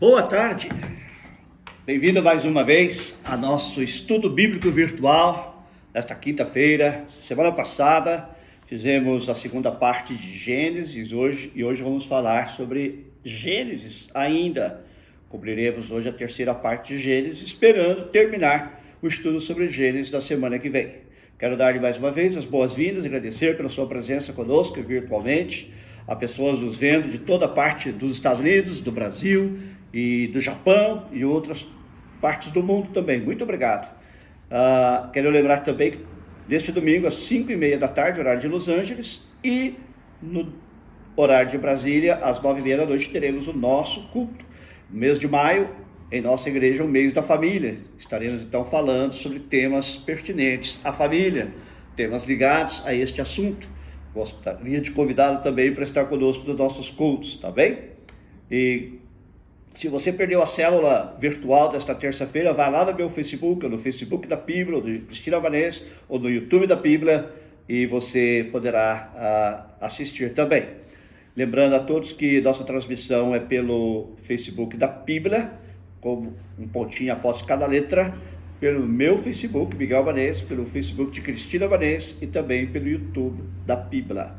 Boa tarde, bem-vindo mais uma vez a nosso estudo bíblico virtual desta quinta-feira. Semana passada fizemos a segunda parte de Gênesis hoje, e hoje vamos falar sobre Gênesis ainda. Cobriremos hoje a terceira parte de Gênesis, esperando terminar o estudo sobre Gênesis da semana que vem. Quero dar-lhe mais uma vez as boas-vindas, agradecer pela sua presença conosco virtualmente, a pessoas nos vendo de toda parte dos Estados Unidos, do Brasil e do Japão e outras partes do mundo também. Muito obrigado. Uh, quero lembrar também que neste domingo, às 5 e meia da tarde, horário de Los Angeles, e no horário de Brasília, às 9 e meia da noite, teremos o nosso culto. Mês de maio, em nossa igreja, o mês da família. Estaremos então falando sobre temas pertinentes à família, temas ligados a este assunto. Gostaria de convidá-lo também para estar conosco nos nossos cultos, tá bem? E se você perdeu a célula virtual desta terça-feira, vá lá no meu Facebook, ou no Facebook da Bíblia, ou do Cristina Vanessa, ou no YouTube da Bíblia, e você poderá uh, assistir também. Lembrando a todos que nossa transmissão é pelo Facebook da Bíblia, com um pontinho após cada letra, pelo meu Facebook, Miguel Vanês, pelo Facebook de Cristina Vanês e também pelo YouTube da Bíblia.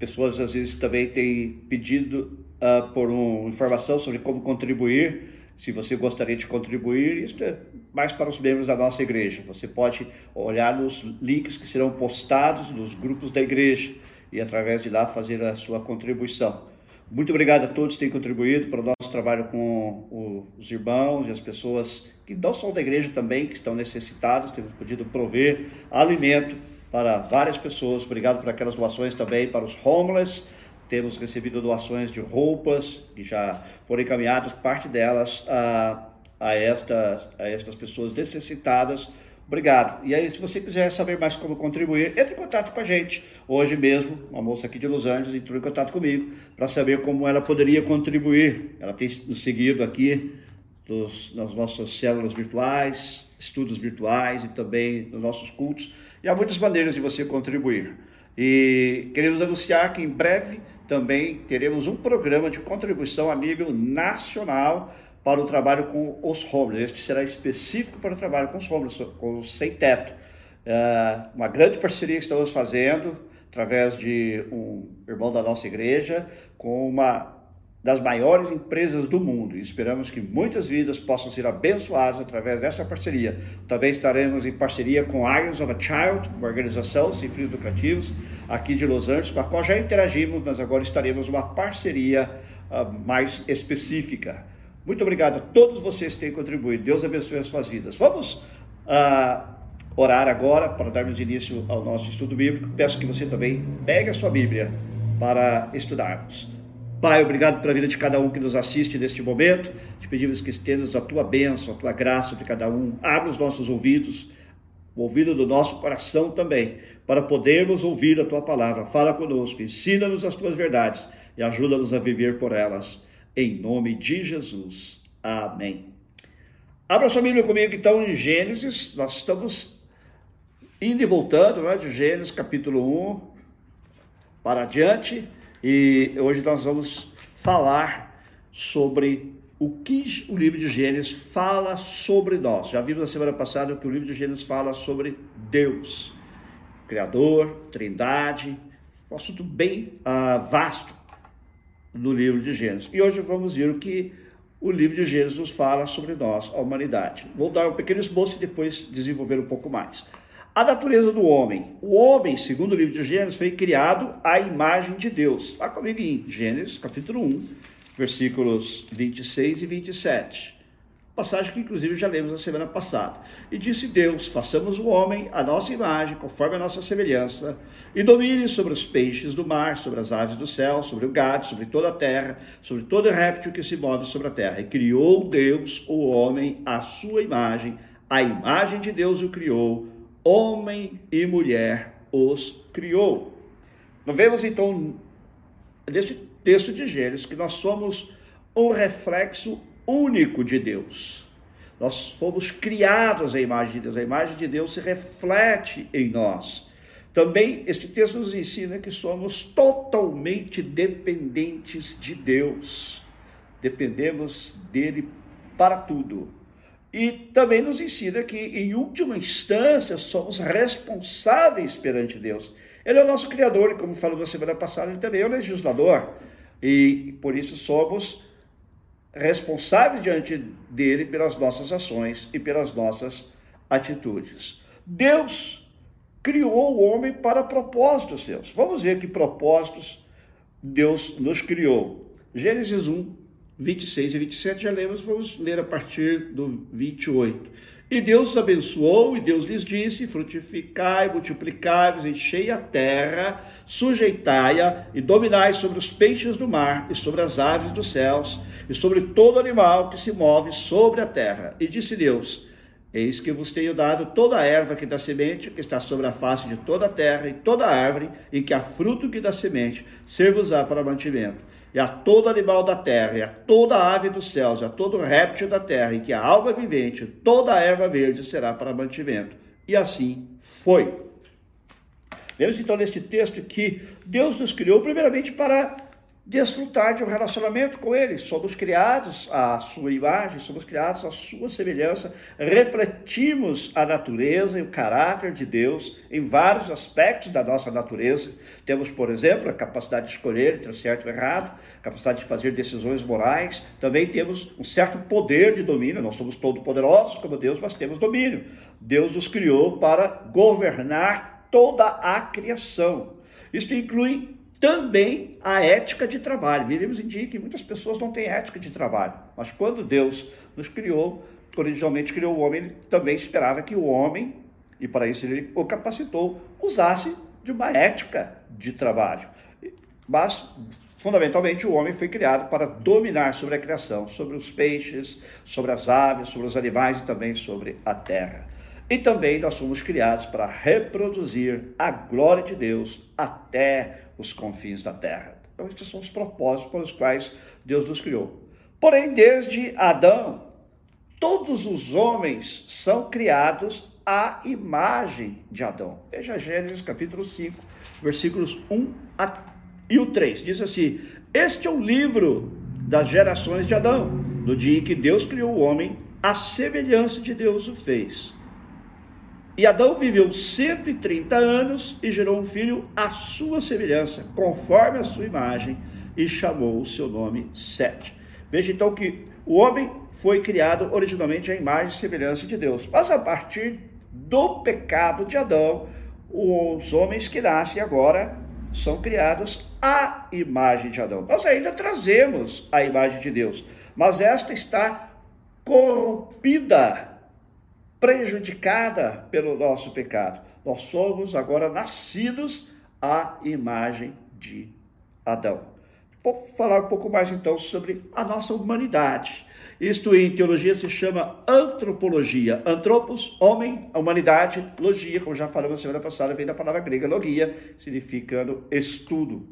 Pessoas às vezes também têm pedido uh, por uma informação sobre como contribuir. Se você gostaria de contribuir, isso é mais para os membros da nossa igreja. Você pode olhar nos links que serão postados nos grupos da igreja e através de lá fazer a sua contribuição. Muito obrigado a todos que têm contribuído para o nosso trabalho com os irmãos e as pessoas que não são da igreja também, que estão necessitadas. Temos podido prover alimento para várias pessoas. Obrigado por aquelas doações também para os homeless. Temos recebido doações de roupas que já foram encaminhadas, parte delas a, a, estas, a estas pessoas necessitadas Obrigado. E aí, se você quiser saber mais como contribuir, entre em contato com a gente. Hoje mesmo, uma moça aqui de Los Angeles entrou em contato comigo para saber como ela poderia contribuir. Ela tem nos seguido aqui nos, nas nossas células virtuais, estudos virtuais e também nos nossos cultos. E há muitas maneiras de você contribuir. E queremos anunciar que em breve também teremos um programa de contribuição a nível nacional para o trabalho com os homeless. Este será específico para o trabalho com os homeless, com os sem teto. É uma grande parceria que estamos fazendo através de um irmão da nossa igreja com uma das maiores empresas do mundo e esperamos que muitas vidas possam ser abençoadas através dessa parceria. Também estaremos em parceria com Irons of a Child, uma organização sem fins lucrativos aqui de Los Angeles, com a qual já interagimos, mas agora estaremos uma parceria uh, mais específica. Muito obrigado a todos vocês que têm contribuído. Deus abençoe as suas vidas. Vamos uh, orar agora para darmos início ao nosso estudo bíblico. Peço que você também pegue a sua Bíblia para estudarmos. Pai, obrigado pela vida de cada um que nos assiste neste momento. Te pedimos que estendas a tua bênção, a tua graça sobre cada um. Abra os nossos ouvidos, o ouvido do nosso coração também, para podermos ouvir a tua palavra. Fala conosco, ensina-nos as tuas verdades e ajuda-nos a viver por elas em nome de Jesus. Amém. Abra sua Bíblia comigo então em Gênesis, nós estamos indo e voltando né, de Gênesis capítulo 1 para adiante e hoje nós vamos falar sobre o que o livro de Gênesis fala sobre nós. Já vimos na semana passada que o livro de Gênesis fala sobre Deus, Criador, Trindade, um assunto bem uh, vasto no livro de Gênesis. E hoje vamos ver o que o livro de Gênesis nos fala sobre nós, a humanidade. Vou dar um pequeno esboço e depois desenvolver um pouco mais. A natureza do homem. O homem, segundo o livro de Gênesis, foi criado à imagem de Deus. Está comigo em Gênesis, capítulo 1, versículos 26 e 27 passagem que inclusive já lemos na semana passada. E disse Deus: façamos o homem a nossa imagem, conforme a nossa semelhança, e domine sobre os peixes do mar, sobre as aves do céu, sobre o gado, sobre toda a terra, sobre todo réptil que se move sobre a terra. E criou Deus o homem à sua imagem, a imagem de Deus o criou, homem e mulher os criou. Nós vemos então nesse texto de Gênesis que nós somos um reflexo único de Deus. Nós fomos criados à imagem de Deus, a imagem de Deus se reflete em nós. Também este texto nos ensina que somos totalmente dependentes de Deus. dependemos dele para tudo. E também nos ensina que, em última instância, somos responsáveis perante Deus. Ele é o nosso Criador, e como falou na semana passada, ele também é o legislador. E por isso somos responsáveis diante dele pelas nossas ações e pelas nossas atitudes. Deus criou o homem para propósitos seus. Vamos ver que propósitos Deus nos criou. Gênesis 1, 26 e 27 já lemos, vamos ler a partir do 28. E Deus os abençoou, e Deus lhes disse: Frutificai, multiplicai-vos, enchei a terra, sujeitai-a e dominai sobre os peixes do mar, e sobre as aves dos céus, e sobre todo animal que se move sobre a terra. E disse Deus: Eis que vos tenho dado toda a erva que dá semente, que está sobre a face de toda a terra, e toda árvore em que há fruto que dá semente, ser-vos-á para mantimento e a todo animal da terra, e a toda ave dos céus, e a todo réptil da terra, e que a alma vivente, toda a erva verde será para mantimento. E assim foi. Vemos então neste texto que Deus nos criou primeiramente para desfrutar de um relacionamento com Ele. Somos criados à sua imagem, somos criados à sua semelhança, refletimos a natureza e o caráter de Deus em vários aspectos da nossa natureza. Temos, por exemplo, a capacidade de escolher entre certo e errado, capacidade de fazer decisões morais, também temos um certo poder de domínio, não somos todo poderosos como Deus, mas temos domínio. Deus nos criou para governar toda a criação. Isso inclui também a ética de trabalho. Vivemos em dia que muitas pessoas não têm ética de trabalho, mas quando Deus nos criou, originalmente criou o homem, ele também esperava que o homem, e para isso ele o capacitou, usasse de uma ética de trabalho. Mas, fundamentalmente, o homem foi criado para dominar sobre a criação, sobre os peixes, sobre as aves, sobre os animais e também sobre a terra. E também nós somos criados para reproduzir a glória de Deus até os confins da terra. Então, esses são os propósitos pelos quais Deus nos criou. Porém, desde Adão, todos os homens são criados à imagem de Adão. Veja Gênesis capítulo 5, versículos 1 a, e o 3. Diz assim: Este é o livro das gerações de Adão, no dia em que Deus criou o homem, a semelhança de Deus o fez. E Adão viveu 130 anos e gerou um filho à sua semelhança, conforme a sua imagem, e chamou o seu nome Sete. Veja então que o homem foi criado originalmente à imagem e semelhança de Deus, mas a partir do pecado de Adão, os homens que nascem agora são criados à imagem de Adão. Nós ainda trazemos a imagem de Deus, mas esta está corrompida prejudicada pelo nosso pecado. Nós somos agora nascidos à imagem de Adão. Vou falar um pouco mais então sobre a nossa humanidade. Isto em teologia se chama antropologia. Antropos, homem, humanidade, logia, como já falamos na semana passada, vem da palavra grega logia, significando estudo.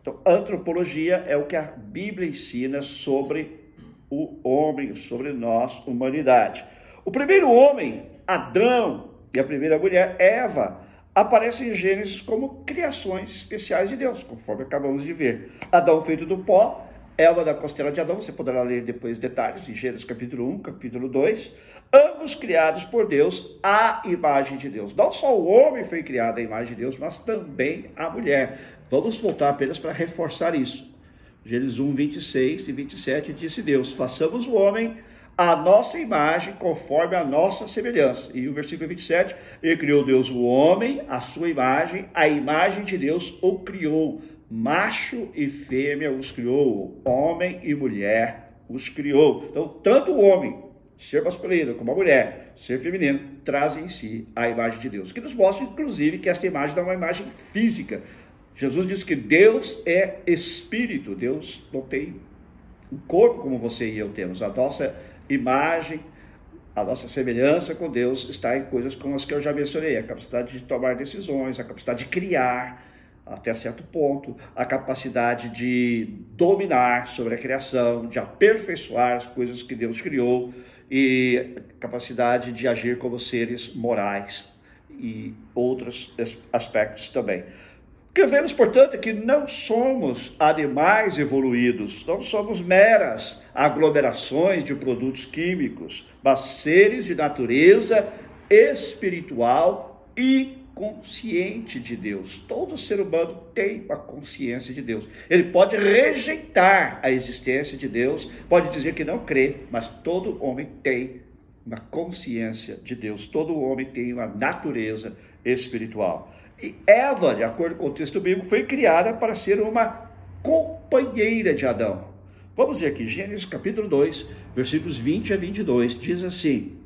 Então, antropologia é o que a Bíblia ensina sobre o homem, sobre nós, humanidade. O primeiro homem, Adão, e a primeira mulher, Eva, aparecem em Gênesis como criações especiais de Deus, conforme acabamos de ver. Adão feito do pó, Eva da costela de Adão, você poderá ler depois detalhes em Gênesis capítulo 1, capítulo 2, ambos criados por Deus à imagem de Deus. Não só o homem foi criado à imagem de Deus, mas também a mulher. Vamos voltar apenas para reforçar isso. Gênesis 1, 26 e 27 disse Deus: façamos o homem a nossa imagem, conforme a nossa semelhança. E o versículo 27, e criou Deus o homem, a sua imagem, a imagem de Deus o criou, macho e fêmea os criou, homem e mulher os criou. Então, tanto o homem, ser masculino, como a mulher, ser feminino, trazem em si a imagem de Deus, que nos mostra, inclusive, que esta imagem não é uma imagem física. Jesus diz que Deus é espírito, Deus não tem um corpo como você e eu temos. A nossa imagem, a nossa semelhança com Deus está em coisas como as que eu já mencionei: a capacidade de tomar decisões, a capacidade de criar até certo ponto, a capacidade de dominar sobre a criação, de aperfeiçoar as coisas que Deus criou e capacidade de agir como seres morais e outros aspectos também. Que vemos, portanto, que não somos animais evoluídos, não somos meras aglomerações de produtos químicos, mas seres de natureza espiritual e consciente de Deus. Todo ser humano tem uma consciência de Deus. Ele pode rejeitar a existência de Deus, pode dizer que não crê, mas todo homem tem uma consciência de Deus. Todo homem tem uma natureza espiritual. E Eva, de acordo com o texto bíblico, foi criada para ser uma companheira de Adão. Vamos ver aqui, Gênesis capítulo 2, versículos 20 a 22, diz assim: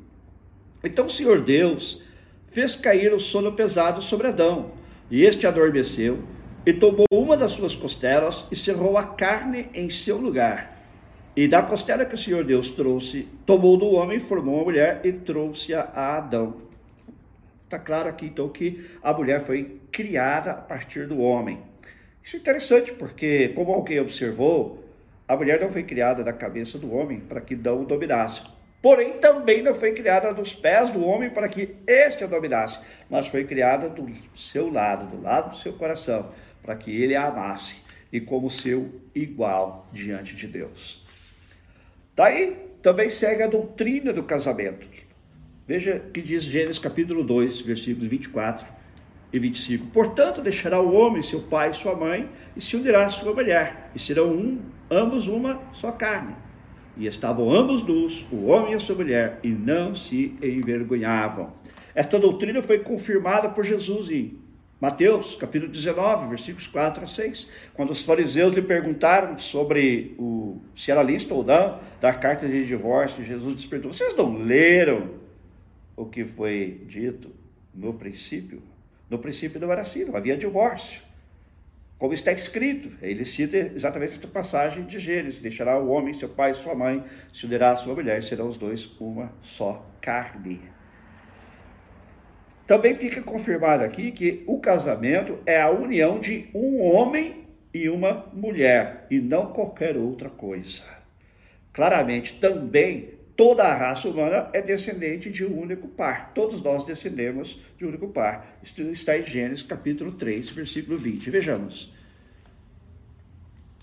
Então o Senhor Deus fez cair o sono pesado sobre Adão, e este adormeceu, e tomou uma das suas costelas e cerrou a carne em seu lugar. E da costela que o Senhor Deus trouxe, tomou do homem, formou uma mulher e trouxe-a a Adão. Está claro aqui, então, que a mulher foi criada a partir do homem. Isso é interessante, porque, como alguém observou, a mulher não foi criada da cabeça do homem para que não o dominasse. Porém, também não foi criada dos pés do homem para que este a dominasse, mas foi criada do seu lado, do lado do seu coração, para que ele a amasse e como seu igual diante de Deus. Daí também segue a doutrina do casamento. Veja que diz Gênesis capítulo 2, versículos 24 e 25. Portanto, deixará o homem seu pai e sua mãe e se unirá à sua mulher, e serão um, ambos uma só carne. E estavam ambos nus, o homem e a sua mulher, e não se envergonhavam. Esta doutrina foi confirmada por Jesus em Mateus, capítulo 19, versículos 4 a 6. Quando os fariseus lhe perguntaram sobre o, se era lícito ou não dar carta de divórcio, Jesus lhes perguntou: Vocês não leram o que foi dito no princípio. No princípio não era assim, não havia divórcio. Como está escrito, ele cita exatamente esta passagem de Gênesis: deixará o homem, seu pai sua mãe, se unirá a sua mulher, serão os dois uma só carne. Também fica confirmado aqui que o casamento é a união de um homem e uma mulher, e não qualquer outra coisa. Claramente, também toda a raça humana é descendente de um único par. Todos nós descendemos de um único par. Isso está em Gênesis capítulo 3, versículo 20. Vejamos.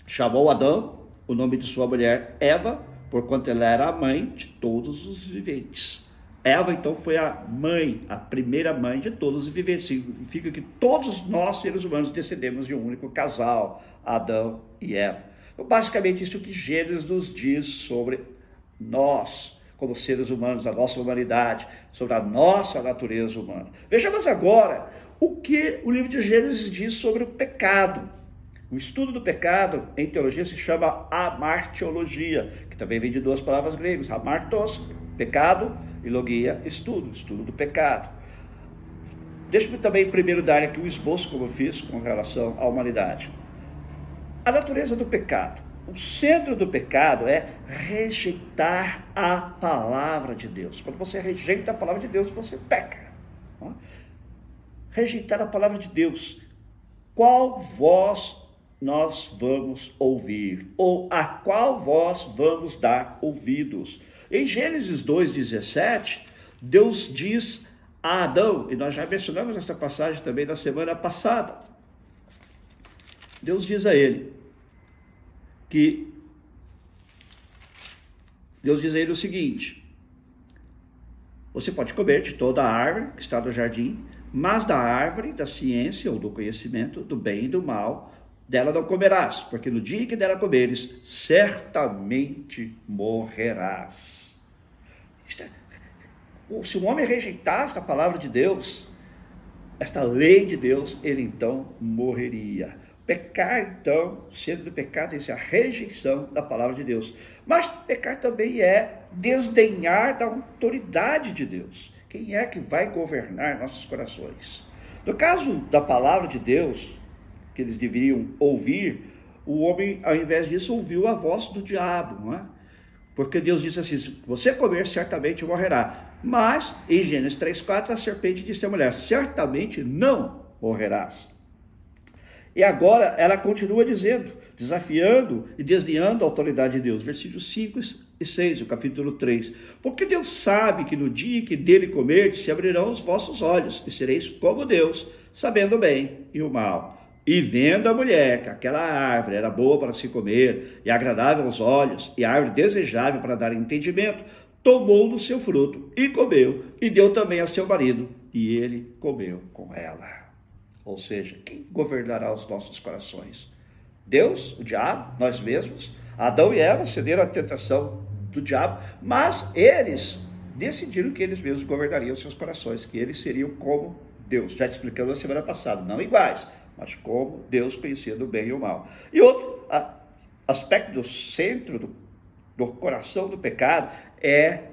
Chamou Adão o nome de sua mulher Eva, porquanto ela era a mãe de todos os viventes. Eva, então, foi a mãe, a primeira mãe de todos os viventes. Significa que todos nós, seres humanos, descendemos de um único casal, Adão e Eva. Então, basicamente, isso que Gênesis nos diz sobre nós, como seres humanos, a nossa humanidade, sobre a nossa natureza humana. Vejamos agora o que o livro de Gênesis diz sobre o pecado. O estudo do pecado em teologia se chama amartiologia, que também vem de duas palavras gregas, amartos, pecado, e logia, estudo, estudo do pecado. Deixa-me também primeiro dar aqui um esboço, como eu fiz, com relação à humanidade. A natureza do pecado. O centro do pecado é rejeitar a palavra de Deus. Quando você rejeita a palavra de Deus, você peca. Rejeitar a palavra de Deus. Qual voz nós vamos ouvir? Ou a qual voz vamos dar ouvidos? Em Gênesis 2,17, Deus diz a Adão, e nós já mencionamos essa passagem também na semana passada. Deus diz a ele: que Deus diz a ele o seguinte: Você pode comer de toda a árvore que está no jardim, mas da árvore da ciência ou do conhecimento do bem e do mal, dela não comerás, porque no dia que dela comeres, certamente morrerás. É, se o homem rejeitasse a palavra de Deus, esta lei de Deus, ele então morreria. Pecar, então, sendo do pecado, é a rejeição da palavra de Deus. Mas pecar também é desdenhar da autoridade de Deus. Quem é que vai governar nossos corações? No caso da palavra de Deus, que eles deveriam ouvir, o homem, ao invés disso, ouviu a voz do diabo, não é? Porque Deus disse assim: se você comer, certamente morrerá. Mas, em Gênesis 3,4, a serpente disse à mulher: certamente não morrerás. E agora ela continua dizendo, desafiando e desviando a autoridade de Deus. Versículos 5 e 6 do capítulo 3. Porque Deus sabe que no dia que dele comerdes, se abrirão os vossos olhos, e sereis como Deus, sabendo o bem e o mal. E vendo a mulher que aquela árvore era boa para se comer, e agradável aos olhos, e árvore desejável para dar entendimento, tomou do seu fruto e comeu, e deu também a seu marido, e ele comeu com ela. Ou seja, quem governará os nossos corações? Deus, o diabo, nós mesmos? Adão e Eva cederam à tentação do diabo, mas eles decidiram que eles mesmos governariam seus corações, que eles seriam como Deus. Já te explicamos na semana passada, não iguais, mas como Deus conhecendo o bem e o mal. E outro aspecto do centro do, do coração do pecado é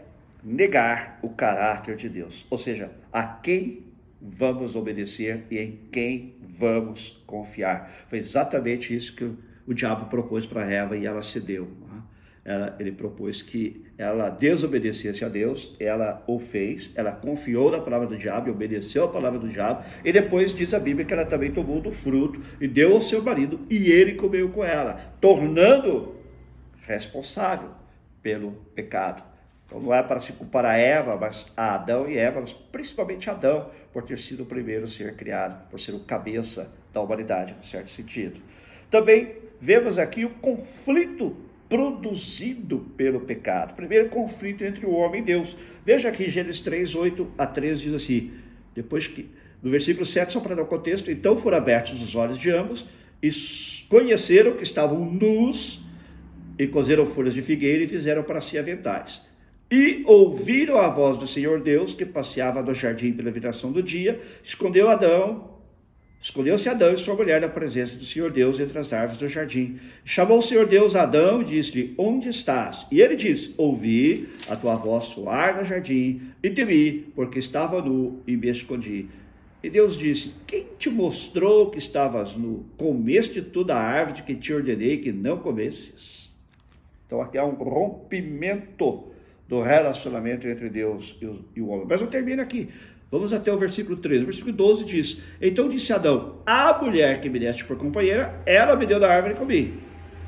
negar o caráter de Deus, ou seja, a quem vamos obedecer e em quem vamos confiar. Foi exatamente isso que o, diabo propôs para Eva e ela cedeu. Né? Ela, ele propôs que ela desobedecesse a Deus, ela o fez, ela confiou na palavra do diabo e obedeceu a palavra do diabo, e depois diz a Bíblia que ela também tomou do fruto e deu ao seu marido, e ele comeu com ela, tornando responsável pelo pecado. Então não é para se culpar a Eva, mas a Adão e Eva, mas principalmente Adão, por ter sido o primeiro ser criado, por ser o cabeça da humanidade, em certo sentido. Também vemos aqui o conflito produzido pelo pecado. Primeiro conflito entre o homem e Deus. Veja aqui Gênesis 3, 8 a 13 diz assim, depois que, no versículo 7, só para dar o contexto, então foram abertos os olhos de ambos e conheceram que estavam nus e cozeram folhas de figueira e fizeram para si aventais. E ouviram a voz do Senhor Deus que passeava no jardim pela viração do dia, escondeu Adão Escolheu-se Adão e sua mulher da presença do Senhor Deus entre as árvores do jardim. Chamou o Senhor Deus Adão e disse-lhe: Onde estás? E ele disse: Ouvi a tua voz soar no jardim e temi, porque estava nu e me escondi. E Deus disse: Quem te mostrou que estavas nu? Comeste toda a árvore que te ordenei que não comesses. Então aqui há um rompimento do relacionamento entre Deus e o homem. Mas não termina aqui. Vamos até o versículo 13. O versículo 12 diz: Então disse Adão: A mulher que me deste por companheira, ela me deu da árvore e comi.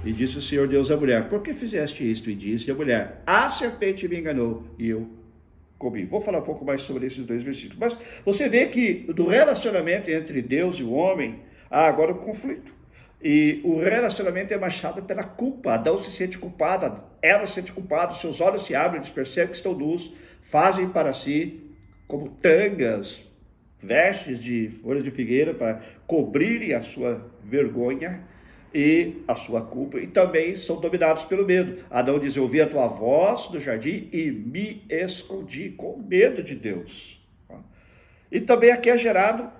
E disse o Senhor Deus à mulher: Por que fizeste isto? E disse a mulher: A serpente me enganou e eu comi. Vou falar um pouco mais sobre esses dois versículos. Mas você vê que do relacionamento entre Deus e o homem há agora um conflito. E o relacionamento é marchado pela culpa. Adão se sente culpada, ela se sente culpada, seus olhos se abrem, eles percebem que estão nus, fazem para si como tangas, vestes de folhas de figueira para cobrirem a sua vergonha e a sua culpa, e também são dominados pelo medo. Adão diz: Eu ouvi a tua voz no jardim e me escondi com medo de Deus. E também aqui é gerado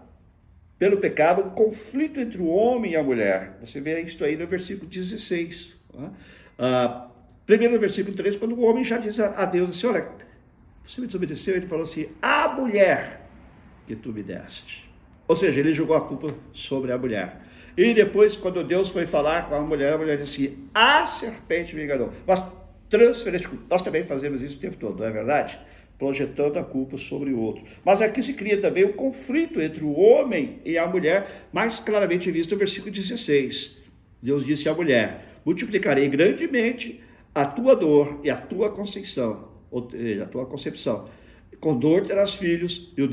pelo pecado um conflito entre o homem e a mulher. Você vê isso aí no versículo 16. Ah, primeiro no versículo 3, quando o homem já diz a Deus assim: Olha, você me desobedeceu? Ele falou assim: a mulher que tu me deste. Ou seja, ele jogou a culpa sobre a mulher. E depois, quando Deus foi falar com a mulher, a mulher disse assim: a serpente me enganou. Mas transferência nós também fazemos isso o tempo todo, não é verdade? Projetando a culpa sobre o outro. Mas aqui se cria também o conflito entre o homem e a mulher, mais claramente visto no versículo 16. Deus disse à mulher: multiplicarei grandemente a tua dor e a tua conceição ou seja, a tua concepção. Com dor terás filhos, e o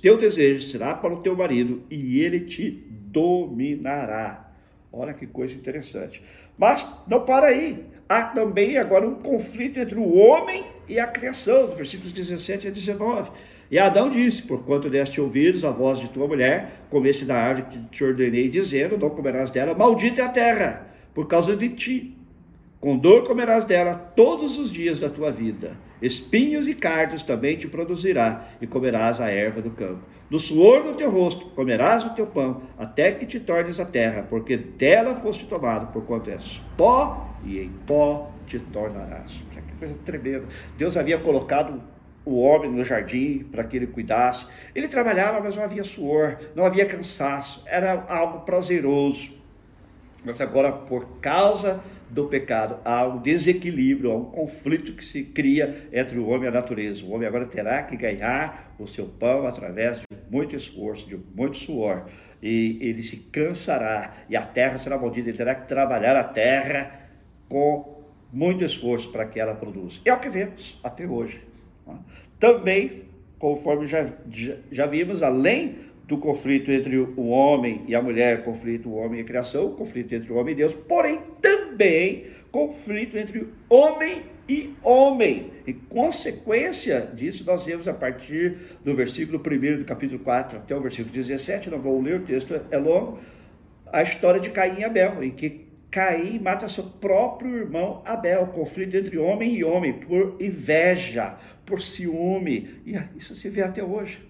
teu desejo será para o teu marido, e ele te dominará. Olha que coisa interessante. Mas não para aí. Há também agora um conflito entre o homem e a criação, versículos 17 a 19. E Adão disse: Porquanto deste ouvidos a voz de tua mulher, comeste da árvore que te ordenei, dizendo: Não comerás dela, maldita é a terra, por causa de ti. Com dor comerás dela todos os dias da tua vida. Espinhos e cardos também te produzirá, e comerás a erva do campo. Do suor do teu rosto comerás o teu pão, até que te tornes a terra, porque dela foste tomado, porquanto és pó, e em pó te tornarás. Que coisa tremenda. Deus havia colocado o homem no jardim para que ele cuidasse. Ele trabalhava, mas não havia suor, não havia cansaço, era algo prazeroso. Mas agora, por causa do pecado, há um desequilíbrio, há um conflito que se cria entre o homem e a natureza. O homem agora terá que ganhar o seu pão através de muito esforço, de muito suor. E ele se cansará, e a terra será maldita, ele terá que trabalhar a terra com muito esforço para que ela produza. É o que vemos até hoje. Também, conforme já, já, vimos, além do conflito entre o homem e a mulher, conflito o homem e a criação, conflito entre o homem e Deus, porém também conflito entre homem e homem. Em consequência disso, nós vemos a partir do versículo 1 do capítulo 4 até o versículo 17, não vou ler o texto, é longo, a história de Caim e Abel, em que Caim mata seu próprio irmão Abel, conflito entre homem e homem, por inveja, por ciúme, e isso se vê até hoje.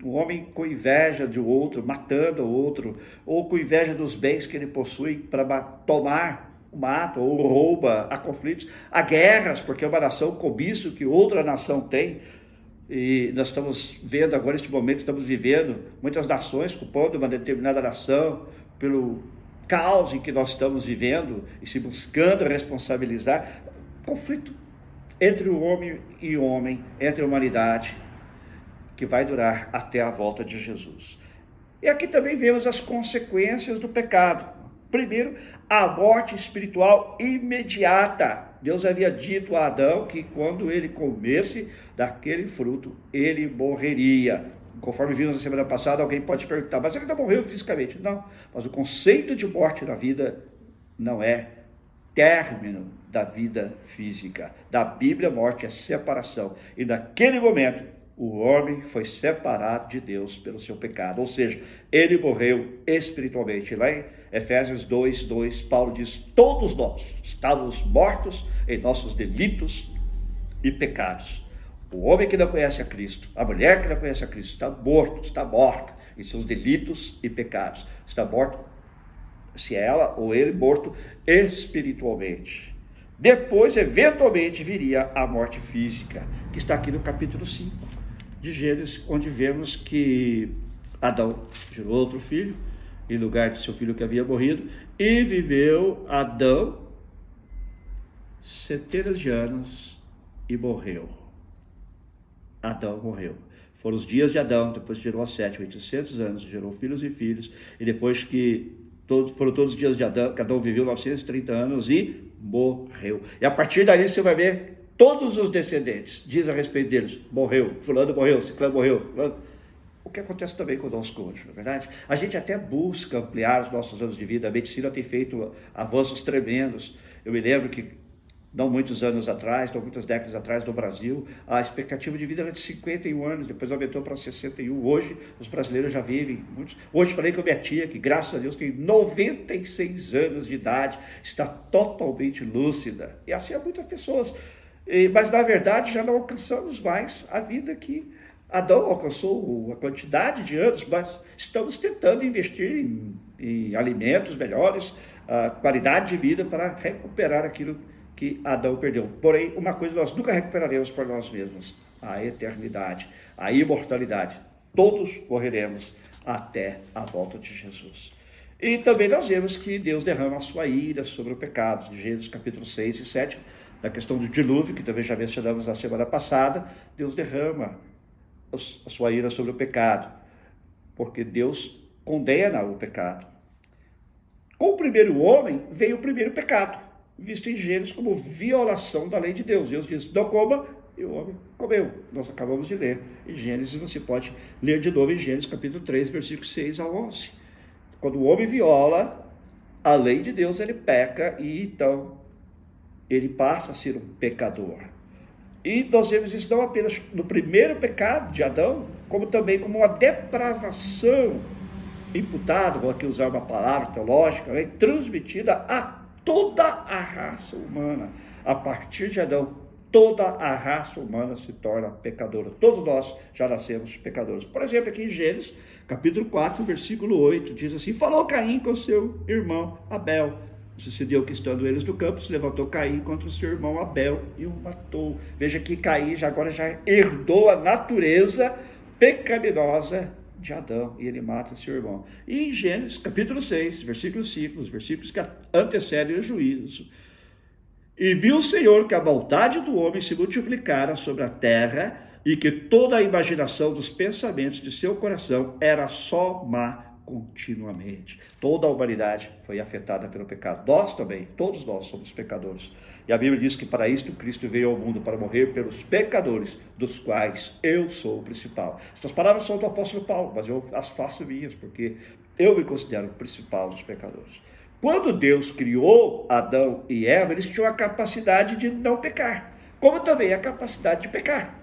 O homem com inveja de outro, matando o outro, ou com inveja dos bens que ele possui para tomar mata ou rouba, há conflitos, há guerras, porque é uma nação cobiça que outra nação tem. E nós estamos vendo agora, neste momento, estamos vivendo muitas nações culpando uma determinada nação pelo caos em que nós estamos vivendo e se buscando responsabilizar. Conflito entre o homem e o homem, entre a humanidade, que vai durar até a volta de Jesus. E aqui também vemos as consequências do pecado. Primeiro, a morte espiritual imediata. Deus havia dito a Adão que quando ele comesse daquele fruto, ele morreria. Conforme vimos na semana passada, alguém pode perguntar, mas ele ainda morreu fisicamente. Não, mas o conceito de morte na vida não é término da vida física. Da Bíblia, morte é separação. E naquele momento, o homem foi separado de Deus pelo seu pecado, ou seja, ele morreu espiritualmente. Lá em Efésios 2, 2, Paulo diz: Todos nós estávamos mortos em nossos delitos e pecados. O homem que não conhece a Cristo, a mulher que não conhece a Cristo, está morto, está morta em seus delitos e pecados. Está morto, se é ela ou ele, morto espiritualmente. Depois, eventualmente, viria a morte física, que está aqui no capítulo 5 de Gênesis, onde vemos que Adão gerou outro filho, em lugar de seu filho que havia morrido, e viveu Adão centenas de anos e morreu. Adão morreu. Foram os dias de Adão, depois gerou a sete, 800 anos, gerou filhos e filhos, e depois que todos, foram todos os dias de Adão, que Adão viveu 930 anos e morreu. E a partir daí você vai ver todos os descendentes, diz a respeito deles, morreu, fulano morreu, ciclano morreu, fulano. O que acontece também conosco hoje, não é verdade? A gente até busca ampliar os nossos anos de vida, a medicina tem feito avanços tremendos. Eu me lembro que não muitos anos atrás, não muitas décadas atrás no Brasil, a expectativa de vida era de 51 anos, depois aumentou para 61. Hoje, os brasileiros já vivem muitos. Hoje falei com minha tia, que graças a Deus tem 96 anos de idade, está totalmente lúcida. E assim há muitas pessoas. E, mas na verdade já não alcançamos mais a vida que Adão alcançou a quantidade de anos, mas estamos tentando investir em, em alimentos melhores, a qualidade de vida para recuperar aquilo que que Adão perdeu. Porém, uma coisa nós nunca recuperaremos por nós mesmos: a eternidade, a imortalidade. Todos morreremos até a volta de Jesus. E também nós vemos que Deus derrama a sua ira sobre o pecado, de Gênesis capítulo 6 e 7, na questão do dilúvio, que também já mencionamos na semana passada, Deus derrama a sua ira sobre o pecado, porque Deus condena o pecado. Com o primeiro homem veio o primeiro pecado visto em Gênesis como violação da lei de Deus. Deus diz: não coma, e o homem comeu. Nós acabamos de ler em Gênesis, você pode ler de novo em Gênesis capítulo 3, versículos 6 a 11. Quando o homem viola a lei de Deus, ele peca e então ele passa a ser um pecador. E nós vemos isso não apenas no primeiro pecado de Adão, como também como uma depravação imputada, vou aqui usar uma palavra teológica, né, transmitida a toda a raça humana, a partir de Adão, toda a raça humana se torna pecadora. Todos nós já nascemos pecadores. Por exemplo, aqui em Gênesis, capítulo 4, versículo 8, diz assim: Falou Caim com seu irmão Abel. Sucedeu que, estando eles no campo, se levantou Caim contra o seu irmão Abel e o matou. Veja que Caim já agora já herdou a natureza pecaminosa de Adão e ele mata seu irmão. E em Gênesis capítulo 6, versículo 5, os versículos que antecedem o juízo. E viu o Senhor que a maldade do homem se multiplicara sobre a terra e que toda a imaginação dos pensamentos de seu coração era só má continuamente. Toda a humanidade foi afetada pelo pecado. Nós também, todos nós somos pecadores. E a Bíblia diz que para isto Cristo veio ao mundo para morrer pelos pecadores, dos quais eu sou o principal. Estas palavras são do apóstolo Paulo, mas eu as faço minhas, porque eu me considero o principal dos pecadores. Quando Deus criou Adão e Eva, eles tinham a capacidade de não pecar, como também a capacidade de pecar.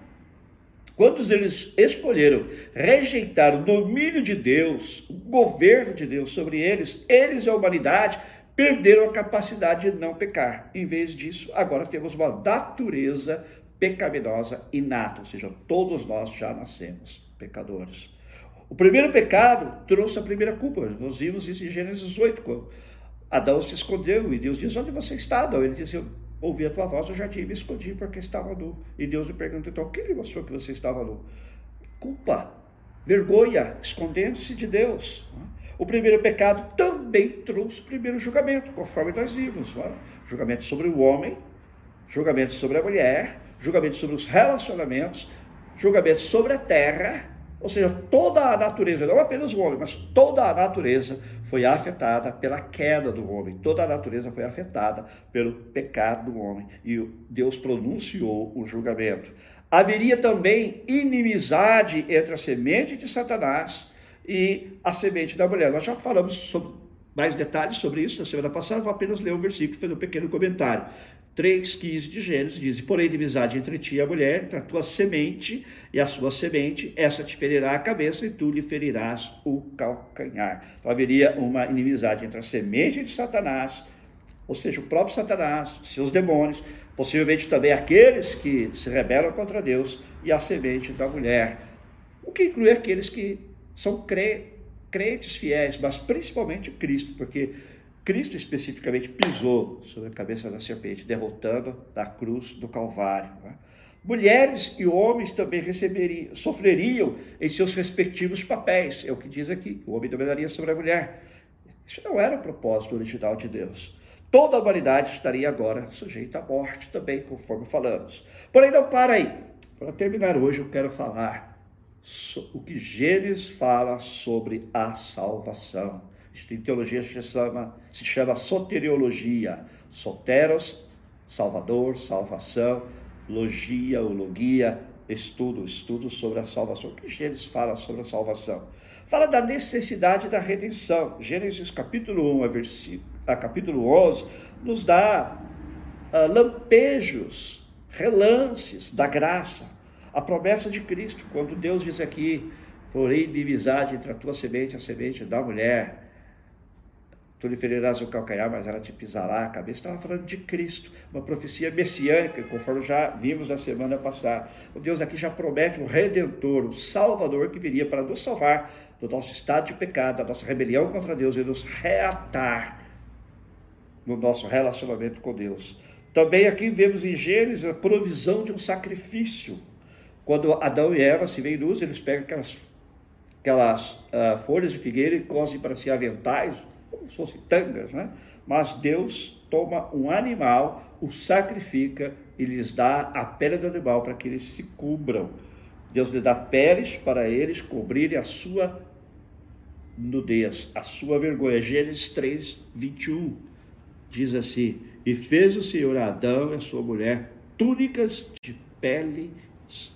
Quando eles escolheram rejeitar o domínio de Deus, o governo de Deus sobre eles, eles e a humanidade perderam a capacidade de não pecar. Em vez disso, agora temos uma natureza pecaminosa inata, ou seja, todos nós já nascemos pecadores. O primeiro pecado trouxe a primeira culpa. Nós vimos isso em Gênesis 8, quando Adão se escondeu e Deus diz: Onde você está, Adão? Ele disse: ouvi a tua voz no jardim me escondi porque estava nu. E Deus me perguntou, então, quem lhe mostrou que você estava nu? Culpa, vergonha, escondendo-se de Deus. O primeiro pecado também trouxe o primeiro julgamento, conforme nós vimos. Julgamento sobre o homem, julgamento sobre a mulher, julgamento sobre os relacionamentos, julgamento sobre a terra, ou seja, toda a natureza, não apenas o homem, mas toda a natureza foi afetada pela queda do homem. Toda a natureza foi afetada pelo pecado do homem. E Deus pronunciou o julgamento. Haveria também inimizade entre a semente de Satanás e a semente da mulher. Nós já falamos sobre mais detalhes sobre isso na semana passada, vou apenas ler o versículo e fazer um pequeno comentário. 3,15 de Gênesis diz: Porém, inimizade entre ti e a mulher, entre a tua semente e a sua semente, essa te ferirá a cabeça e tu lhe ferirás o calcanhar. Então haveria uma inimizade entre a semente de Satanás, ou seja, o próprio Satanás, seus demônios, possivelmente também aqueles que se rebelam contra Deus, e a semente da mulher. O que inclui aqueles que são crentes fiéis, mas principalmente Cristo, porque Cristo especificamente pisou sobre a cabeça da serpente, derrotando da cruz do Calvário. Né? Mulheres e homens também receberiam, sofreriam em seus respectivos papéis. É o que diz aqui: o homem dominaria sobre a mulher. Isso não era o propósito original de Deus. Toda a humanidade estaria agora sujeita à morte também, conforme falamos. Porém, não para aí. Para terminar hoje, eu quero falar o que Gênesis fala sobre a salvação. Isso em teologia se chama, se chama soteriologia. Soteros, salvador, salvação, logia ou logia, estudo, estudo sobre a salvação. O que Gênesis fala sobre a salvação? Fala da necessidade da redenção. Gênesis capítulo 1 a, versículo, a capítulo 11 nos dá uh, lampejos, relances da graça. A promessa de Cristo, quando Deus diz aqui, porém, inimizade entre a tua semente e a semente da mulher, Tu lhe ferirás o calcanhar, mas ela te pisará a cabeça. Estava falando de Cristo, uma profecia messiânica, conforme já vimos na semana passada. O Deus aqui já promete um redentor, um salvador que viria para nos salvar do nosso estado de pecado, da nossa rebelião contra Deus e nos reatar no nosso relacionamento com Deus. Também aqui vemos em Gênesis a provisão de um sacrifício. Quando Adão e Eva se veem nus, eles pegam aquelas, aquelas uh, folhas de figueira e cosem para si aventais como se fossem tangas, né? Mas Deus toma um animal, o sacrifica e lhes dá a pele do animal para que eles se cubram. Deus lhe dá peles para eles cobrirem a sua nudez, a sua vergonha. Gênesis 3, 21 diz assim: E fez o Senhor a Adão e a sua mulher túnicas de pele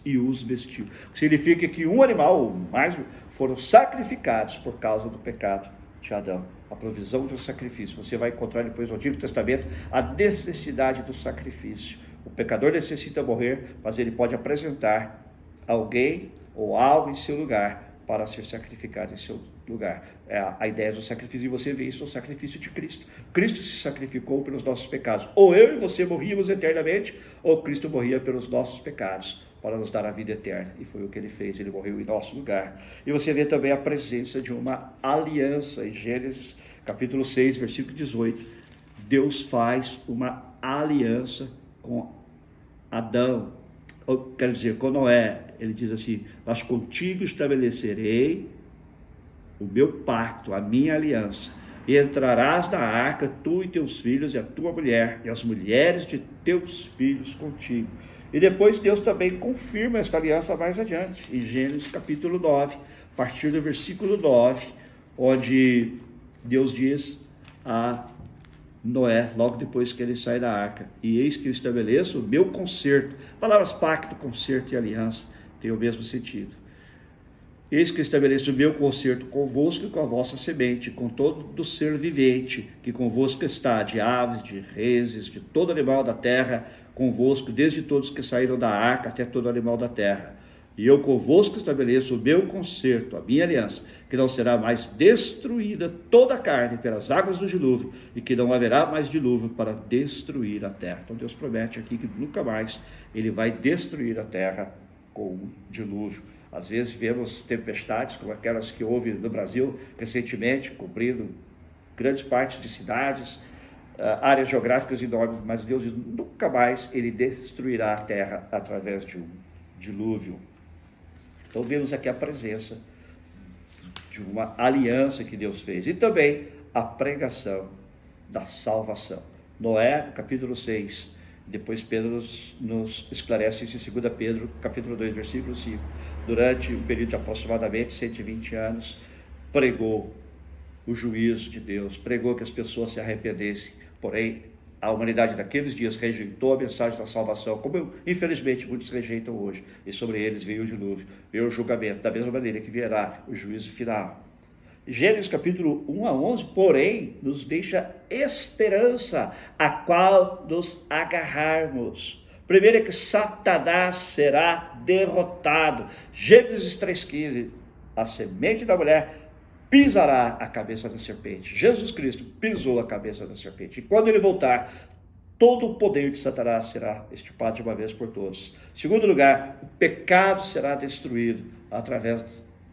e os vestiu. Significa que um animal, ou mais, foram sacrificados por causa do pecado de Adão a provisão do sacrifício. Você vai encontrar depois no Antigo Testamento a necessidade do sacrifício. O pecador necessita morrer, mas ele pode apresentar alguém ou algo em seu lugar para ser sacrificado em seu lugar. É a ideia do sacrifício, e você vê isso no sacrifício de Cristo. Cristo se sacrificou pelos nossos pecados. Ou eu e você morríamos eternamente, ou Cristo morria pelos nossos pecados para nos dar a vida eterna. E foi o que ele fez, ele morreu em nosso lugar. E você vê também a presença de uma aliança em Gênesis capítulo 6, versículo 18. Deus faz uma aliança com Adão, quer dizer, com Noé. Ele diz assim: Mas contigo estabelecerei o meu pacto, a minha aliança. E entrarás na arca, tu e teus filhos, e a tua mulher, e as mulheres de teus filhos contigo e depois Deus também confirma esta aliança mais adiante, em Gênesis capítulo 9, a partir do versículo 9, onde Deus diz a Noé, logo depois que ele sai da arca. E eis que eu estabeleço o meu conserto. Palavras pacto, conserto e aliança têm o mesmo sentido. Eis que estabeleço o meu conserto convosco e com a vossa semente, com todo ser vivente que convosco está, de aves, de reses, de todo animal da terra, convosco, desde todos que saíram da arca até todo animal da terra. E eu convosco estabeleço o meu conserto, a minha aliança, que não será mais destruída toda a carne pelas águas do dilúvio, e que não haverá mais dilúvio para destruir a terra. Então Deus promete aqui que nunca mais ele vai destruir a terra com o dilúvio. Às vezes vemos tempestades como aquelas que houve no Brasil recentemente, cobrindo grandes partes de cidades, áreas geográficas enormes, mas Deus diz, nunca mais ele destruirá a terra através de um dilúvio. Então vemos aqui a presença de uma aliança que Deus fez e também a pregação da salvação. Noé, capítulo 6, depois Pedro nos, nos esclarece isso em 2 Pedro, capítulo 2, versículo 5. Durante um período de aproximadamente 120 anos, pregou o juízo de Deus, pregou que as pessoas se arrependessem. Porém, a humanidade daqueles dias rejeitou a mensagem da salvação, como infelizmente muitos rejeitam hoje. E sobre eles veio o dilúvio, veio o julgamento, da mesma maneira que virá o juízo final. Gênesis capítulo 1 a 11, porém, nos deixa esperança, a qual nos agarrarmos. Primeiro é que Satanás será derrotado. Gênesis 3,15, a semente da mulher pisará a cabeça da serpente. Jesus Cristo pisou a cabeça da serpente. E quando ele voltar, todo o poder de Satanás será estipado de uma vez por todos. Segundo lugar, o pecado será destruído através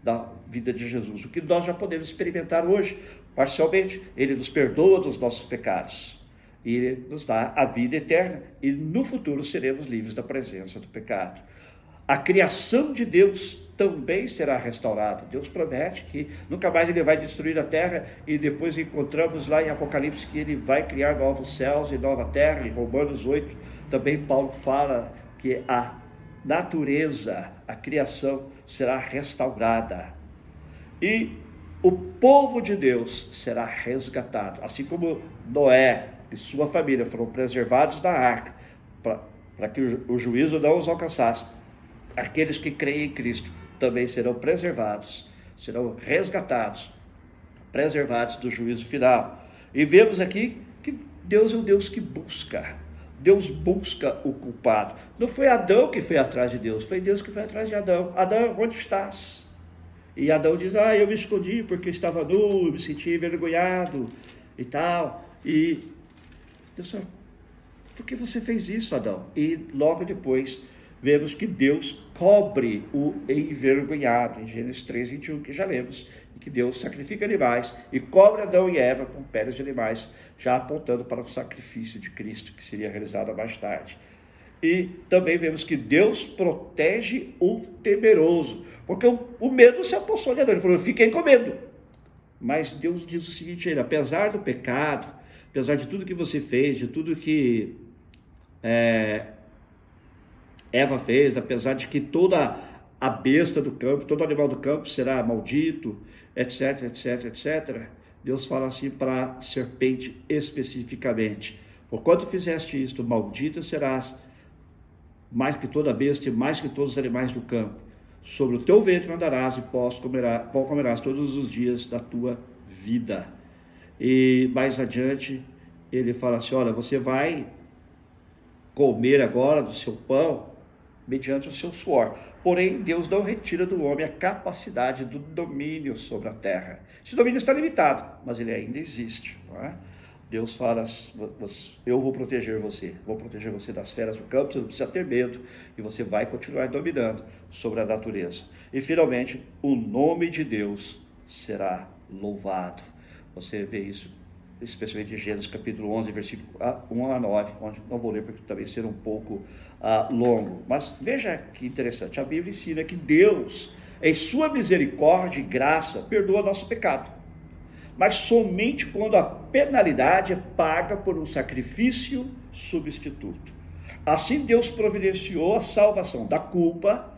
da vida de Jesus, o que nós já podemos experimentar hoje, parcialmente. Ele nos perdoa dos nossos pecados e ele nos dá a vida eterna e no futuro seremos livres da presença do pecado. A criação de Deus também será restaurada. Deus promete que nunca mais ele vai destruir a terra e depois encontramos lá em Apocalipse que ele vai criar novos céus e nova terra. Em Romanos 8 também Paulo fala que a natureza, a criação será restaurada. E o povo de Deus será resgatado, assim como Noé e sua família foram preservados na arca, para que o juízo não os alcançasse. Aqueles que creem em Cristo também serão preservados, serão resgatados, preservados do juízo final. E vemos aqui que Deus é um Deus que busca, Deus busca o culpado. Não foi Adão que foi atrás de Deus, foi Deus que foi atrás de Adão. Adão, onde estás? E Adão diz: Ah, eu me escondi porque estava nu, me senti envergonhado e tal. E Deus falou: Por que você fez isso, Adão? E logo depois vemos que Deus cobre o envergonhado, em Gênesis 3, 21, que já lemos, e que Deus sacrifica animais e cobre Adão e Eva com peles de animais, já apontando para o sacrifício de Cristo, que seria realizado mais tarde. E também vemos que Deus protege o temeroso, porque o, medo se apossou de Adão, ele falou, fiquem com medo. Mas Deus diz o seguinte, ele, apesar do pecado, apesar de tudo que você fez, de tudo que é, Eva fez, apesar de que toda a besta do campo, todo animal do campo será maldito, etc, etc, etc. Deus fala assim para a serpente especificamente: Porquanto fizeste isto, maldita serás, mais que toda besta e mais que todos os animais do campo. Sobre o teu ventre andarás e pó comerás, comerás todos os dias da tua vida. E mais adiante, ele fala assim: Olha, você vai comer agora do seu pão mediante o seu suor. Porém, Deus não retira do homem a capacidade do domínio sobre a terra. Esse domínio está limitado, mas ele ainda existe. É? Deus fala: Eu vou proteger você, vou proteger você das feras do campo, você não precisa ter medo, e você vai continuar dominando sobre a natureza. E finalmente, o nome de Deus será louvado. Você vê isso especialmente em Gênesis capítulo 11, versículo 1 a 9, onde não vou ler porque também será um pouco uh, longo. Mas veja que interessante, a Bíblia ensina que Deus, em sua misericórdia e graça, perdoa nosso pecado. Mas somente quando a penalidade é paga por um sacrifício substituto. Assim Deus providenciou a salvação da culpa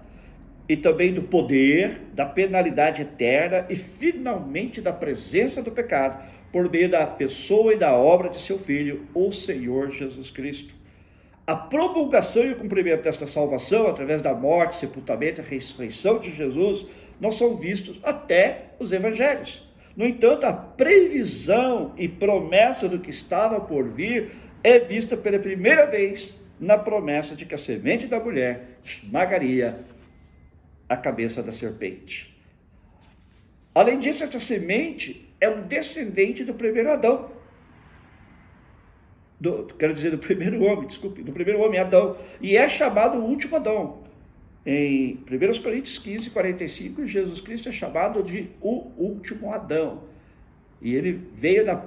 e também do poder, da penalidade eterna e finalmente da presença do pecado por meio da pessoa e da obra de seu Filho, o Senhor Jesus Cristo. A promulgação e o cumprimento desta salvação, através da morte, sepultamento e ressurreição de Jesus, não são vistos até os evangelhos. No entanto, a previsão e promessa do que estava por vir é vista pela primeira vez na promessa de que a semente da mulher esmagaria a cabeça da serpente. Além disso, essa semente é um descendente do primeiro Adão. Do, quero dizer, do primeiro homem, desculpe, do primeiro homem, Adão. E é chamado o último Adão. Em 1 Coríntios 15, 45, Jesus Cristo é chamado de o último Adão. E ele veio na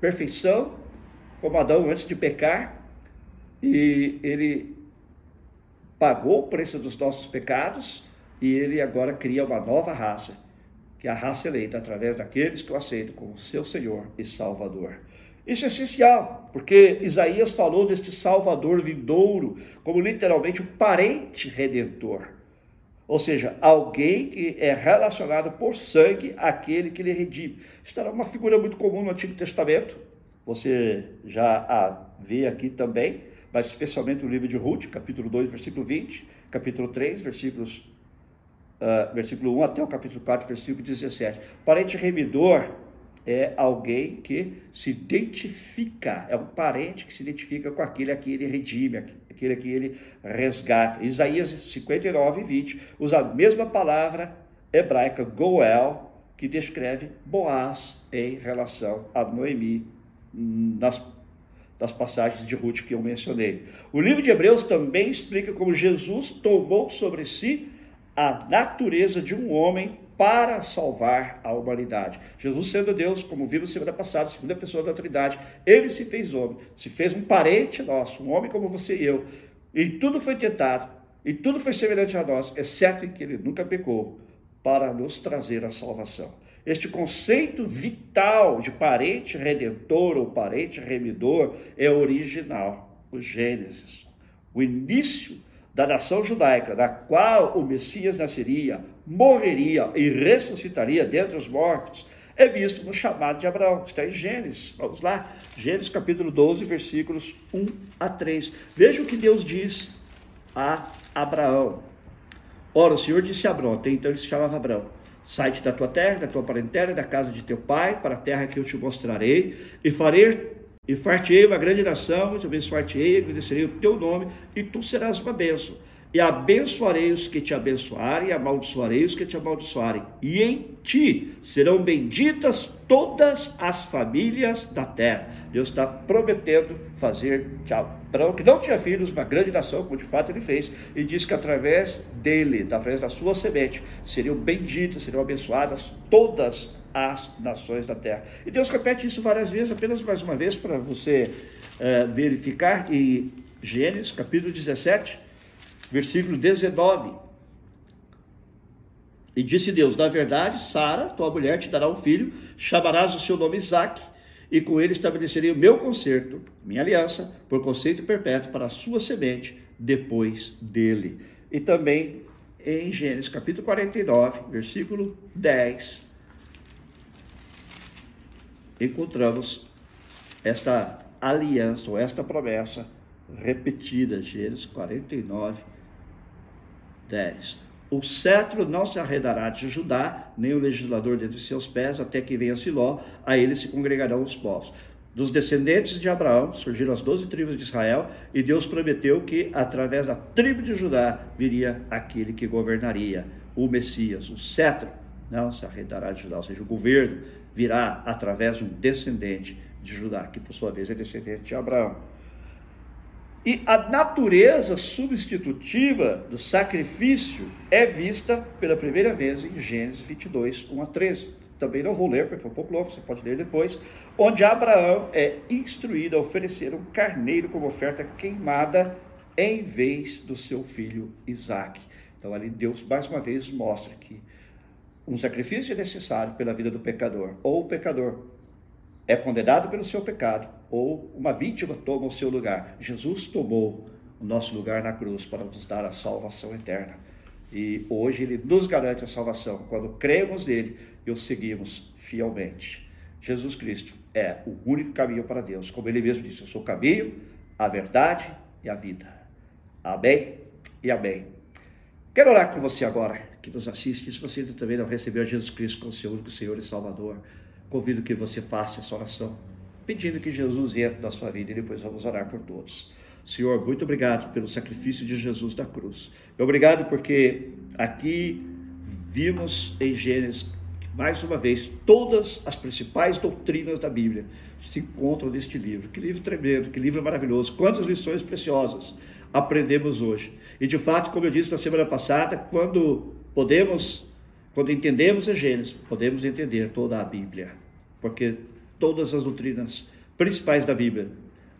perfeição, como Adão antes de pecar, e ele pagou o preço dos nossos pecados, e ele agora cria uma nova raça que a raça eleita através daqueles que o aceitam como seu Senhor e Salvador. Isso é essencial, porque Isaías falou deste Salvador vindouro como literalmente o parente redentor. Ou seja, alguém que é relacionado por sangue àquele que lhe redime. Isso era uma figura muito comum no Antigo Testamento. Você já a vê aqui também, mas especialmente no livro de Ruth, capítulo 2, versículo 20, capítulo 3, versículos uh, versículo 1 até o capítulo 4, versículo 17. Parente remidor é alguém que se identifica, é um parente que se identifica com aquele a que ele redime, aquele a que ele resgata. Isaías 59, 20 usa a mesma palavra hebraica, Goel, que descreve Boaz em relação a Noemi nas, nas passagens de Ruth que eu mencionei. O livro de Hebreus também explica como Jesus tomou sobre si a natureza de um homem para salvar a humanidade. Jesus sendo Deus, como vimos semana passada, segunda pessoa da Trindade, ele se fez homem, se fez um parente nosso, um homem como você e eu. E tudo foi tentado, e tudo foi semelhante a nós, exceto em que ele nunca pecou, para nos trazer a salvação. Este conceito vital de parente redentor ou parente remidor é original, o Gênesis. O início da nação judaica, da qual o Messias nasceria, morreria e ressuscitaria dentre os mortos, é visto no chamado de Abraão, está em Gênesis. Vamos lá, Gênesis capítulo 12, versículos 1 a 3. Veja o que Deus diz a Abraão. Ora, o Senhor disse a Abraão, até então ele se chamava Abraão: Sai-te da tua terra, da tua parentela, da casa de teu pai, para a terra que eu te mostrarei, e farei e fartei uma grande nação, e abençoar-te-ei, agradecerei o teu nome, e tu serás uma bênção. E abençoarei os que te abençoarem, e amaldiçoarei os que te amaldiçoarem. E em ti serão benditas todas as famílias da terra. Deus está prometendo fazer de Abraão, que não tinha filhos, uma grande nação, como de fato ele fez, e diz que através dele, através da sua semente, seriam benditas, seriam abençoadas todas as nações da terra. E Deus repete isso várias vezes, apenas mais uma vez para você uh, verificar, em Gênesis capítulo 17, versículo 19. E disse Deus: Na verdade, Sara, tua mulher, te dará um filho, chamarás o seu nome Isaac, e com ele estabelecerei o meu concerto, minha aliança, por conceito perpétuo para a sua semente depois dele. E também em Gênesis capítulo 49, versículo 10 encontramos esta aliança ou esta promessa repetida, Gênesis 49, 10. O cetro não se arredará de Judá, nem o legislador dentre seus pés, até que venha Siló, a ele se congregarão os povos. Dos descendentes de Abraão surgiram as doze tribos de Israel, e Deus prometeu que, através da tribo de Judá, viria aquele que governaria, o Messias, o cetro não se arredará de Judá, ou seja, o governo virá através de um descendente de Judá, que por sua vez é descendente de Abraão. E a natureza substitutiva do sacrifício é vista pela primeira vez em Gênesis 22, 1 a 13. Também não vou ler, porque é um pouco longo, você pode ler depois. Onde Abraão é instruído a oferecer um carneiro como oferta queimada em vez do seu filho Isaac. Então, ali Deus mais uma vez mostra que um sacrifício é necessário pela vida do pecador, ou o pecador é condenado pelo seu pecado, ou uma vítima toma o seu lugar. Jesus tomou o nosso lugar na cruz para nos dar a salvação eterna. E hoje ele nos garante a salvação quando cremos nele e o seguimos fielmente. Jesus Cristo é o único caminho para Deus. Como ele mesmo disse, eu sou o caminho, a verdade e a vida. Amém e amém. Quero orar com você agora, que nos assiste. Se você também não recebeu Jesus Cristo como seu único Senhor e Salvador, convido que você faça essa oração, pedindo que Jesus entre na sua vida e depois vamos orar por todos. Senhor, muito obrigado pelo sacrifício de Jesus da cruz. Obrigado porque aqui vimos em Gênesis mais uma vez, todas as principais doutrinas da Bíblia se encontram neste livro. Que livro tremendo, que livro maravilhoso, quantas lições preciosas aprendemos hoje. E de fato, como eu disse na semana passada, quando podemos, quando entendemos a Gênesis, podemos entender toda a Bíblia, porque todas as doutrinas principais da Bíblia,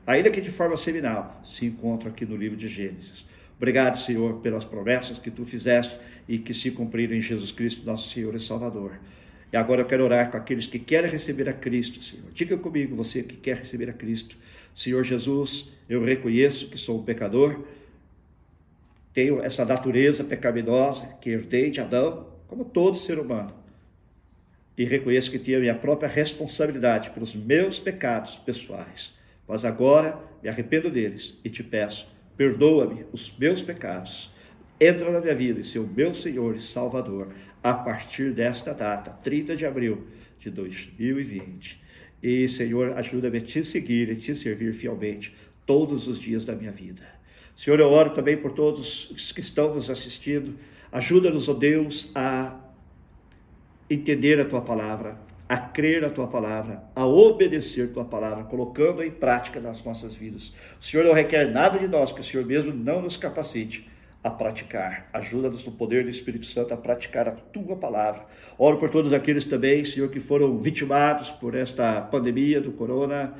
ainda que de forma seminal, se encontram aqui no livro de Gênesis. Obrigado, Senhor, pelas promessas que tu fizeste e que se cumpriram em Jesus Cristo, nosso Senhor e Salvador. E agora eu quero orar com aqueles que querem receber a Cristo, Senhor. Diga comigo, você que quer receber a Cristo. Senhor Jesus, eu reconheço que sou um pecador, tenho essa natureza pecaminosa que herdei de Adão, como todo ser humano. E reconheço que tenho a minha própria responsabilidade pelos meus pecados pessoais. Mas agora me arrependo deles e te peço, perdoa-me os meus pecados. Entra na minha vida e ser o meu Senhor e Salvador a partir desta data, 30 de abril de 2020. E, Senhor, ajuda-me a te seguir e te servir fielmente todos os dias da minha vida. Senhor, eu oro também por todos os que estão nos assistindo. Ajuda-nos, ó oh Deus, a entender a tua palavra, a crer a tua palavra, a obedecer a tua palavra, colocando em prática nas nossas vidas. O Senhor não requer nada de nós que o Senhor mesmo não nos capacite a praticar. Ajuda-nos no poder do Espírito Santo a praticar a tua palavra. Oro por todos aqueles também, Senhor, que foram vitimados por esta pandemia do corona,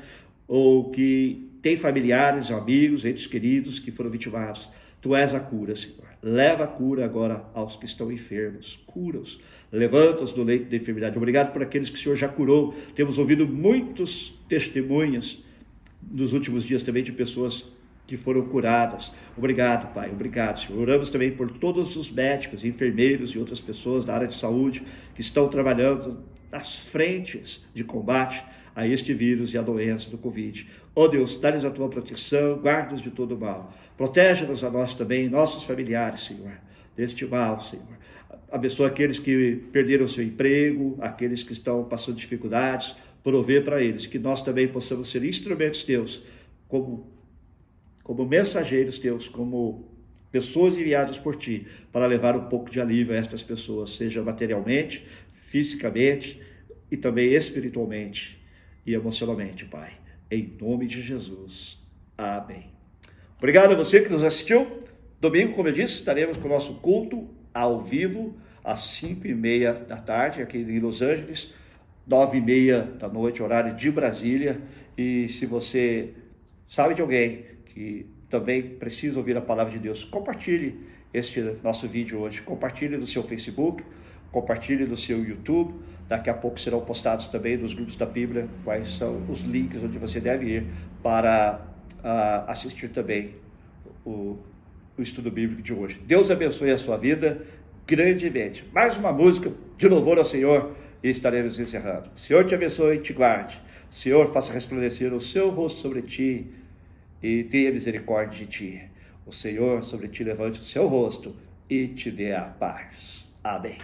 ou que têm familiares, amigos, entes queridos que foram vitimados. Tu és a cura, Senhor. Leva a cura agora aos que estão enfermos. Cura-os. Levanta-os do leito da enfermidade. Obrigado por aqueles que o Senhor já curou. Temos ouvido muitos testemunhas nos últimos dias também de pessoas que foram curadas. Obrigado, Pai, obrigado, Senhor. Oramos também por todos os médicos, enfermeiros e outras pessoas da área de saúde que estão trabalhando nas frentes de combate a este vírus e a doença do Covid. Ó oh Deus, dá-lhes a tua proteção, guarda-nos de todo mal. Protege-nos a nós também, nossos familiares, Senhor, deste mal, Senhor. Abençoa aqueles que perderam seu emprego, aqueles que estão passando dificuldades, prover para eles, que nós também possamos ser instrumentos teus, como como mensageiros teus, como pessoas enviadas por ti, para levar um pouco de alívio a estas pessoas, seja materialmente, fisicamente e também espiritualmente e emocionalmente, Pai. Em nome de Jesus. Amém. Obrigado a você que nos assistiu. Domingo, como eu disse, estaremos com o nosso culto ao vivo às 5 e meia da tarde, aqui em Los Angeles, 9 e meia da noite, horário de Brasília. E se você sabe de alguém que também precisa ouvir a palavra de Deus, compartilhe este nosso vídeo hoje. Compartilhe no seu Facebook, compartilhe no seu YouTube. Daqui a pouco serão postados também nos grupos da Bíblia quais são os links onde você deve ir para uh, assistir também o, o estudo bíblico de hoje. Deus abençoe a sua vida grandemente. Mais uma música de louvor ao Senhor e estaremos encerrando. Senhor te abençoe e te guarde. Senhor faça resplandecer o seu rosto sobre ti e tenha misericórdia de ti. O Senhor sobre ti levante o seu rosto e te dê a paz. Amém.